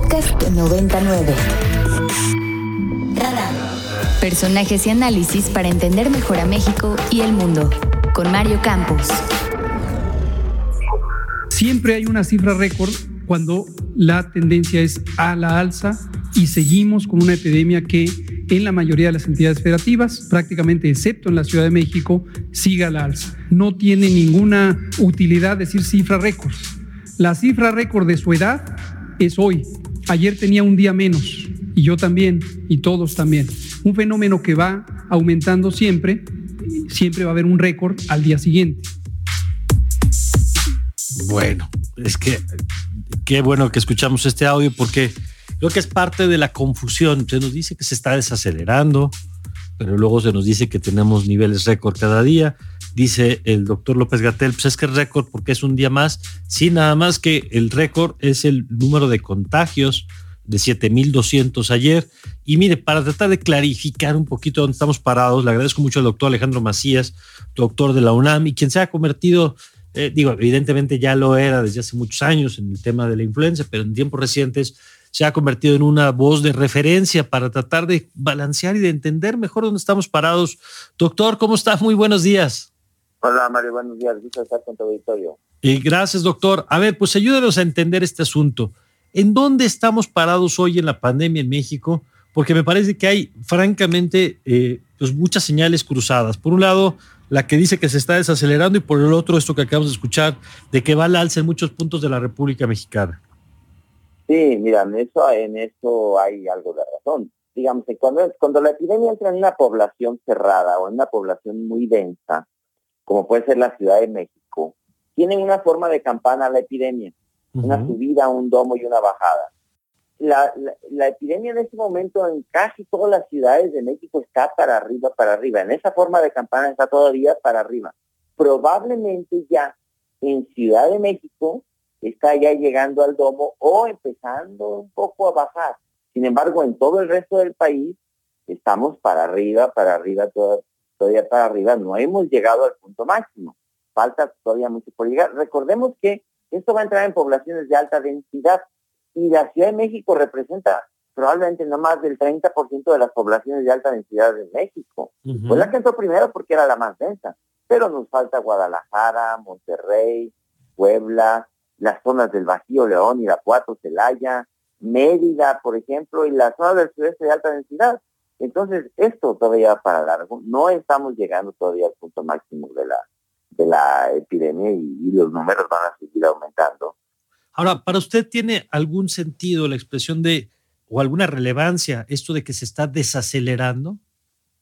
Podcast 99. Personajes y análisis para entender mejor a México y el mundo. Con Mario Campos. Siempre hay una cifra récord cuando la tendencia es a la alza y seguimos con una epidemia que en la mayoría de las entidades federativas, prácticamente excepto en la Ciudad de México, siga a la alza. No tiene ninguna utilidad decir cifra récord. La cifra récord de su edad es hoy. Ayer tenía un día menos y yo también y todos también. Un fenómeno que va aumentando siempre, siempre va a haber un récord al día siguiente. Bueno, es que qué bueno que escuchamos este audio porque creo que es parte de la confusión. Se nos dice que se está desacelerando, pero luego se nos dice que tenemos niveles récord cada día. Dice el doctor López Gatel, pues es que es récord porque es un día más. Sí, nada más que el récord es el número de contagios de 7.200 ayer. Y mire, para tratar de clarificar un poquito dónde estamos parados, le agradezco mucho al doctor Alejandro Macías, doctor de la UNAM, y quien se ha convertido eh, digo, evidentemente ya lo era desde hace muchos años en el tema de la influencia, pero en tiempos recientes se ha convertido en una voz de referencia para tratar de balancear y de entender mejor dónde estamos parados. Doctor, ¿cómo está? Muy buenos días. Hola, Mario, buenos días. Gusto estar con tu auditorio. Y gracias, doctor. A ver, pues ayúdenos a entender este asunto. ¿En dónde estamos parados hoy en la pandemia en México? Porque me parece que hay, francamente, eh, pues muchas señales cruzadas. Por un lado, la que dice que se está desacelerando y por el otro esto que acabamos de escuchar de que va al alza en muchos puntos de la República Mexicana. Sí, mira, en eso, en eso hay algo de razón. Digamos que cuando, cuando la epidemia entra en una población cerrada o en una población muy densa, como puede ser la Ciudad de México, tienen una forma de campana la epidemia, una subida, un domo y una bajada la, la, epidemia en este momento en casi todas las ciudades de México está para arriba, para arriba. En esa forma de campana está todavía para arriba. Probablemente ya en Ciudad de México está ya llegando al domo o empezando un poco a bajar. Sin embargo, en todo el resto del país estamos para arriba, para arriba, todavía para arriba. No hemos llegado al punto máximo. Falta todavía mucho por llegar. Recordemos que esto va a entrar en poblaciones de alta densidad y la Ciudad de México representa probablemente no más del 30% de las poblaciones de alta densidad de México. Fue la que entró primero porque era la más densa, pero nos falta Guadalajara, Monterrey, Puebla, las zonas del Bajío, León, Irapuato, Celaya, Mérida, por ejemplo, y la zona del sureste de alta densidad. Entonces, esto todavía va para largo. No estamos llegando todavía al punto máximo de la, de la epidemia y los números van a seguir aumentando. Ahora, ¿para usted tiene algún sentido la expresión de, o alguna relevancia, esto de que se está desacelerando?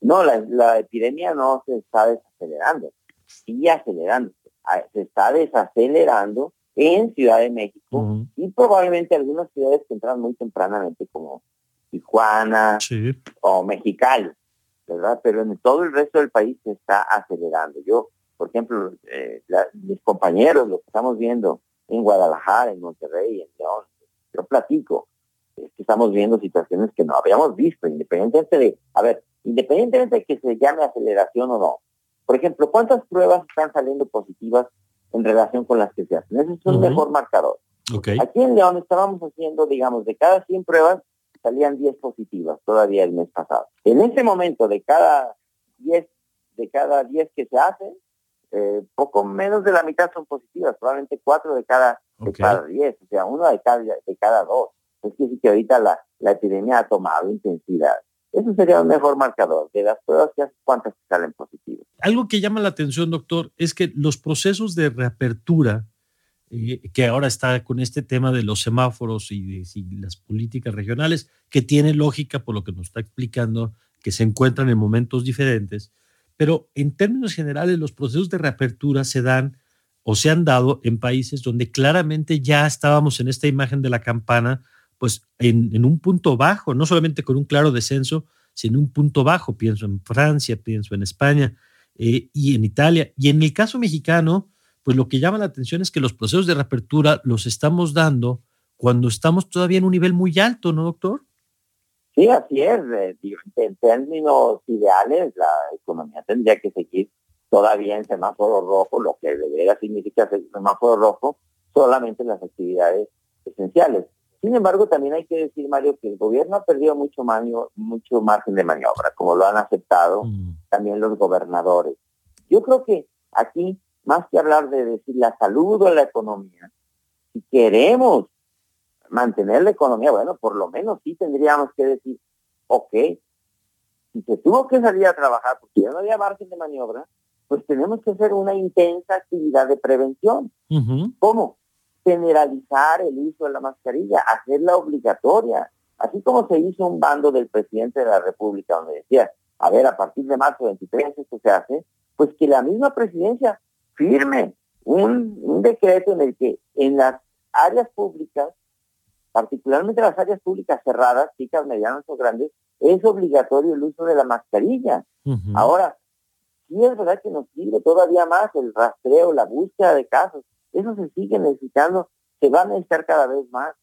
No, la, epidemia no se está desacelerando, sigue acelerándose. Ah, se está desacelerando en Ciudad de México y probablemente algunas ciudades que entran muy tempranamente como Tijuana o Mexicali, ¿verdad? Pero en todo el resto del país se está acelerando. Yo, por ejemplo, eh, mis compañeros, lo que estamos viendo en Guadalajara, en Monterrey, en León. Yo platico, es que estamos viendo situaciones que no habíamos visto, independientemente de, a ver, independientemente de que se llame aceleración o no. Por ejemplo, ¿cuántas pruebas están saliendo positivas en relación con las que se hacen? Ese es un mejor marcador. Aquí en León estábamos haciendo, digamos, de cada 100 pruebas salían 10 positivas todavía el mes pasado. En ese momento, de cada 10, de cada 10 que se hacen, eh, poco menos de la mitad son positivas, probablemente cuatro de cada, de cada diez, o sea, uno de cada, de cada dos. Es decir, que ahorita la, la epidemia ha tomado intensidad. Eso sería un mejor marcador de las pruebas que cuántas salen positivas. Algo que llama la atención, doctor, es que los procesos de reapertura, eh, que ahora está con este tema de los semáforos y, y las políticas regionales, que tiene lógica por lo que nos está explicando, que se encuentran en momentos diferentes, pero en términos generales los procesos de reapertura se dan o se han dado en países donde claramente ya estábamos en esta imagen de la campana, pues en, un punto bajo, no solamente con un claro descenso, sino un punto bajo. Pienso en Francia, pienso en España eh, y en Italia. Y en el caso mexicano, pues lo que llama la atención es que los procesos de reapertura los estamos dando cuando estamos todavía en un nivel muy alto, ¿no, doctor? Sí, así es. Eh, en términos ideales, la economía tendría que seguir todavía en semáforo rojo, lo que debería significar semáforo rojo, solamente las actividades esenciales. Sin embargo, también hay que decir, Mario, que el gobierno ha perdido mucho, mucho margen de maniobra, como lo han aceptado mm. también los gobernadores. Yo creo que aquí, más que hablar de decir la salud o la economía, si queremos mantener la economía, bueno, por lo menos sí tendríamos que decir, ok, si se tuvo que salir a trabajar porque ya no había margen de maniobra, pues tenemos que hacer una intensa actividad de prevención. ¿Cómo? generalizar el uso de la mascarilla, hacerla obligatoria, así como se hizo un bando del presidente de la República donde decía, a ver, a partir de marzo 23 esto se hace, pues que la misma presidencia firme un, un decreto en el que en las áreas públicas, particularmente las áreas públicas cerradas, chicas, medianas o grandes, es obligatorio el uso de la mascarilla. Ahora, sí es verdad que nos sirve todavía más el rastreo, la búsqueda de casos, eso se sigue necesitando, se va a necesitar cada vez más.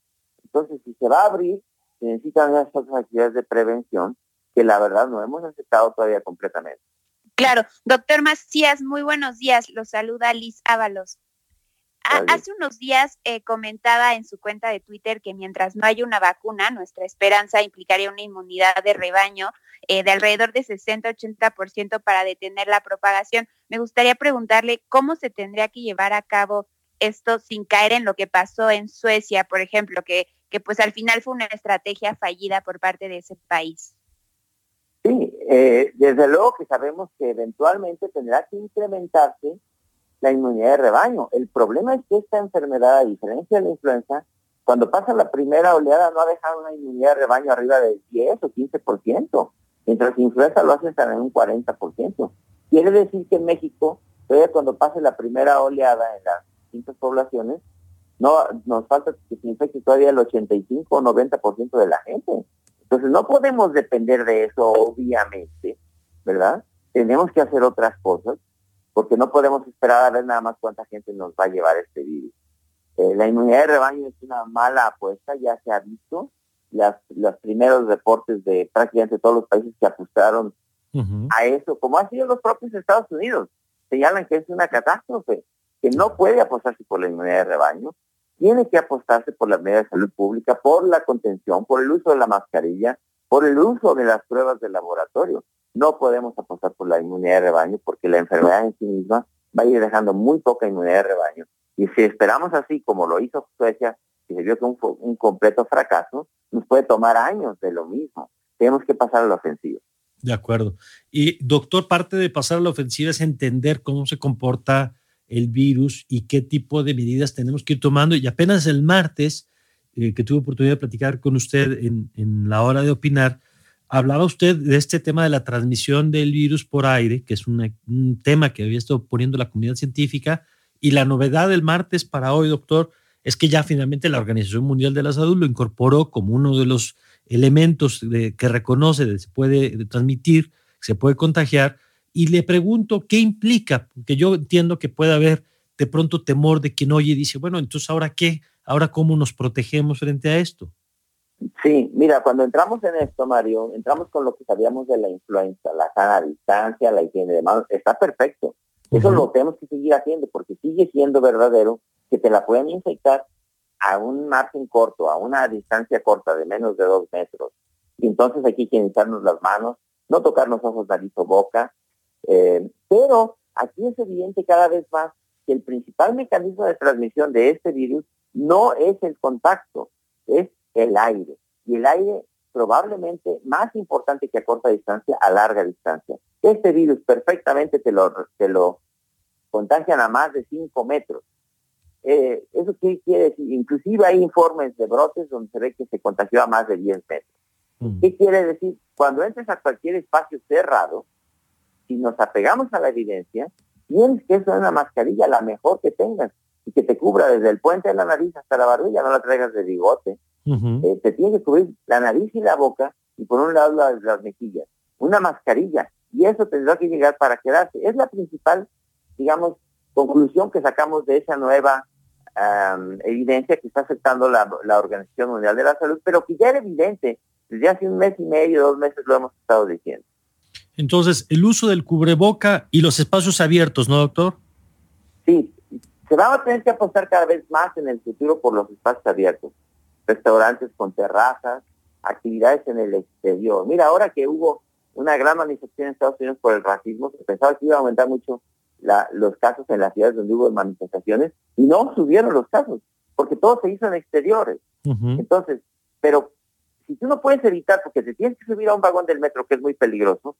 Entonces, si se va a abrir, se necesitan estas actividades de prevención que la verdad no hemos aceptado todavía completamente. Claro, doctor Macías, muy buenos días. Los saluda Liz Ábalos. Hace unos días eh, comentaba en su cuenta de Twitter que mientras no haya una vacuna, nuestra esperanza implicaría una inmunidad de rebaño eh, de alrededor de 60-80% para detener la propagación. Me gustaría preguntarle cómo se tendría que llevar a cabo esto sin caer en lo que pasó en Suecia, por ejemplo, que, que pues al final fue una estrategia fallida por parte de ese país. Sí, eh, desde luego que sabemos que eventualmente tendrá que incrementarse la inmunidad de rebaño. El problema es que esta enfermedad, a diferencia de la influenza, cuando pasa la primera oleada no ha dejado una inmunidad de rebaño arriba del 10 o 15%, mientras que influenza lo hace hasta en un 40%. Quiere decir que en México, todavía cuando pase la primera oleada en las poblaciones, no nos falta que se infecte todavía el 85 o 90% de la gente. Entonces no podemos depender de eso, obviamente, ¿verdad? Tenemos que hacer otras cosas, porque no podemos esperar a ver nada más cuánta gente nos va a llevar este virus. Eh, la inmunidad de rebaño es una mala apuesta, ya se ha visto. Las, los primeros reportes de prácticamente todos los países que apostaron a eso, como han sido los propios Estados Unidos, señalan que es una catástrofe que no puede apostarse por la inmunidad de rebaño, tiene que apostarse por la medida de salud pública, por la contención, por el uso de la mascarilla, por el uso de las pruebas de laboratorio. No podemos apostar por la inmunidad de rebaño porque la enfermedad en sí misma va a ir dejando muy poca inmunidad de rebaño. Y si esperamos así, como lo hizo Suecia, y se vio que un, un completo fracaso, nos puede tomar años de lo mismo. Tenemos que pasar a la ofensiva. De acuerdo. Y doctor, parte de pasar a la ofensiva es entender cómo se comporta el virus y qué tipo de medidas tenemos que ir tomando. Y apenas el martes, eh, que tuve oportunidad de platicar con usted en, la hora de opinar, hablaba usted de este tema de la transmisión del virus por aire, que es un tema que había estado poniendo la comunidad científica. Y la novedad del martes para hoy, doctor, es que ya finalmente la Organización Mundial de la Salud lo incorporó como uno de los elementos que reconoce que se puede transmitir, se puede contagiar, y le pregunto qué implica, porque yo entiendo que puede haber de pronto temor de quien oye y dice, bueno, entonces ahora qué, ahora cómo nos protegemos frente a esto. Sí, mira, cuando entramos en esto, Mario, entramos con lo que sabíamos de la influenza, la sana distancia, la higiene de manos, está perfecto. Eso lo tenemos que seguir haciendo porque sigue siendo verdadero que te la pueden infectar a un margen corto, a una distancia corta de menos de dos metros. Y entonces hay que higienizarnos las manos, no tocarnos ojos, nariz o boca, eh, pero aquí es evidente cada vez más que el principal mecanismo de transmisión de este virus no es el contacto, es el aire. Y el aire probablemente más importante que a corta distancia, a larga distancia. Este virus perfectamente te lo, te lo contagian a más de 5 metros. Eh, ¿Eso qué quiere decir? Inclusive hay informes de brotes donde se ve que se contagió a más de 10 metros. Mm. ¿Qué quiere decir? Cuando entres a cualquier espacio cerrado, si nos apegamos a la evidencia, tienes que usar una mascarilla la mejor que tengas y que te cubra desde el puente de la nariz hasta la barbilla, no la traigas de bigote. Eh, te tiene que cubrir la nariz y la boca y por un lado las, mejillas. Una mascarilla. Y eso tendrá que llegar para quedarse. Es la principal, digamos, conclusión que sacamos de esa nueva evidencia que está aceptando la, la Organización Mundial de la Salud, pero que ya era evidente desde hace un mes y medio, dos meses lo hemos estado diciendo. Entonces, el uso del cubreboca y los espacios abiertos, ¿no, doctor? Sí, se va a tener que apostar cada vez más en el futuro por los espacios abiertos. restaurantes con terrazas, actividades en el exterior. Mira, ahora que hubo una gran manifestación en Estados Unidos por el racismo, se pensaba que iba a aumentar mucho los casos en las ciudades donde hubo manifestaciones y no subieron los casos, porque todo se hizo en exteriores. Entonces, pero si tú no puedes evitar, porque te tienes que subir a un vagón del metro que es muy peligroso,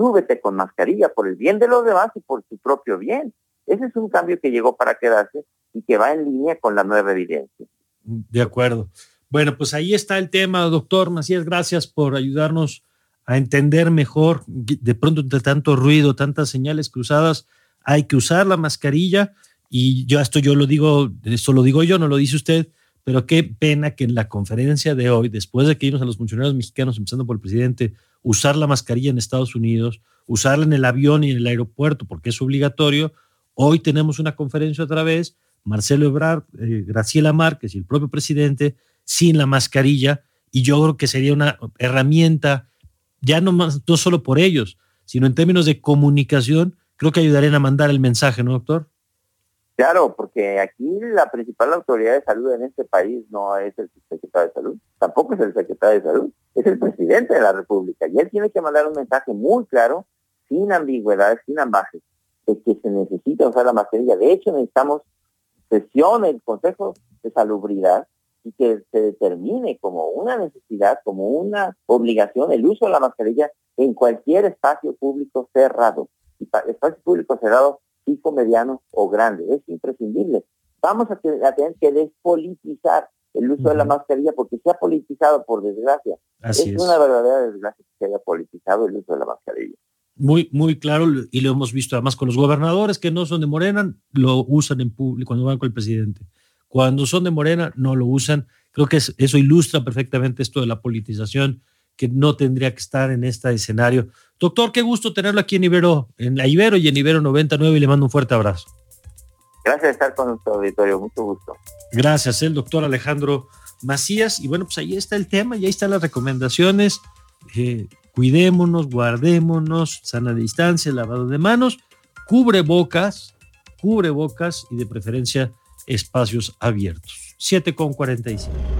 súbete con mascarilla por el bien de los demás y por tu propio bien. Ese es un cambio que llegó para quedarse y que va en línea con la nueva evidencia. De acuerdo. Bueno, pues ahí está el tema, doctor Macías. Gracias por ayudarnos a entender mejor. De pronto, entre tanto ruido, tantas señales cruzadas, hay que usar la mascarilla. Y yo esto yo lo digo, esto lo digo yo, no lo dice usted, pero qué pena que en la conferencia de hoy, después de que vimos a los funcionarios mexicanos, empezando por el presidente, usar la mascarilla en Estados Unidos, usarla en el avión y en el aeropuerto, porque es obligatorio, hoy tenemos una conferencia otra vez, Marcelo Ebrard, eh, Graciela Márquez y el propio presidente sin la mascarilla, y yo creo que sería una herramienta, ya no, más, no solo por ellos, sino en términos de comunicación, creo que ayudarían a mandar el mensaje, ¿no, doctor? Claro, porque aquí la principal autoridad de salud en este país no es el secretario de salud, tampoco es el secretario de salud, es el presidente de la República. Y él tiene que mandar un mensaje muy claro, sin ambigüedades, sin ambajes, de que se necesita usar la mascarilla. De hecho, necesitamos sesión el Consejo de Salubridad y que se determine como una necesidad, como una obligación el uso de la mascarilla en cualquier espacio público cerrado. Espacio público cerrado chico, mediano o grande. Es imprescindible. Vamos a, tener que despolitizar el uso de la mascarilla porque se ha politizado, por desgracia. es, una verdadera desgracia que se haya politizado el uso de la mascarilla. Muy, muy claro, y lo hemos visto además con los gobernadores que no son de Morena, lo usan en público cuando van con el presidente. Cuando son de Morena, no lo usan. Creo que eso ilustra perfectamente esto de la politización que no tendría que estar en este escenario. Doctor, qué gusto tenerlo aquí en Ibero, en la Ibero y en Ibero 99 y le mando un fuerte abrazo. Gracias por estar con nuestro auditorio, mucho gusto. Gracias, el doctor Alejandro Macías. Y bueno, pues ahí está el tema, y ahí están las recomendaciones. Eh, cuidémonos, guardémonos, sana distancia, lavado de manos, cubre bocas, cubre bocas y de preferencia espacios abiertos. 7 con 45. Para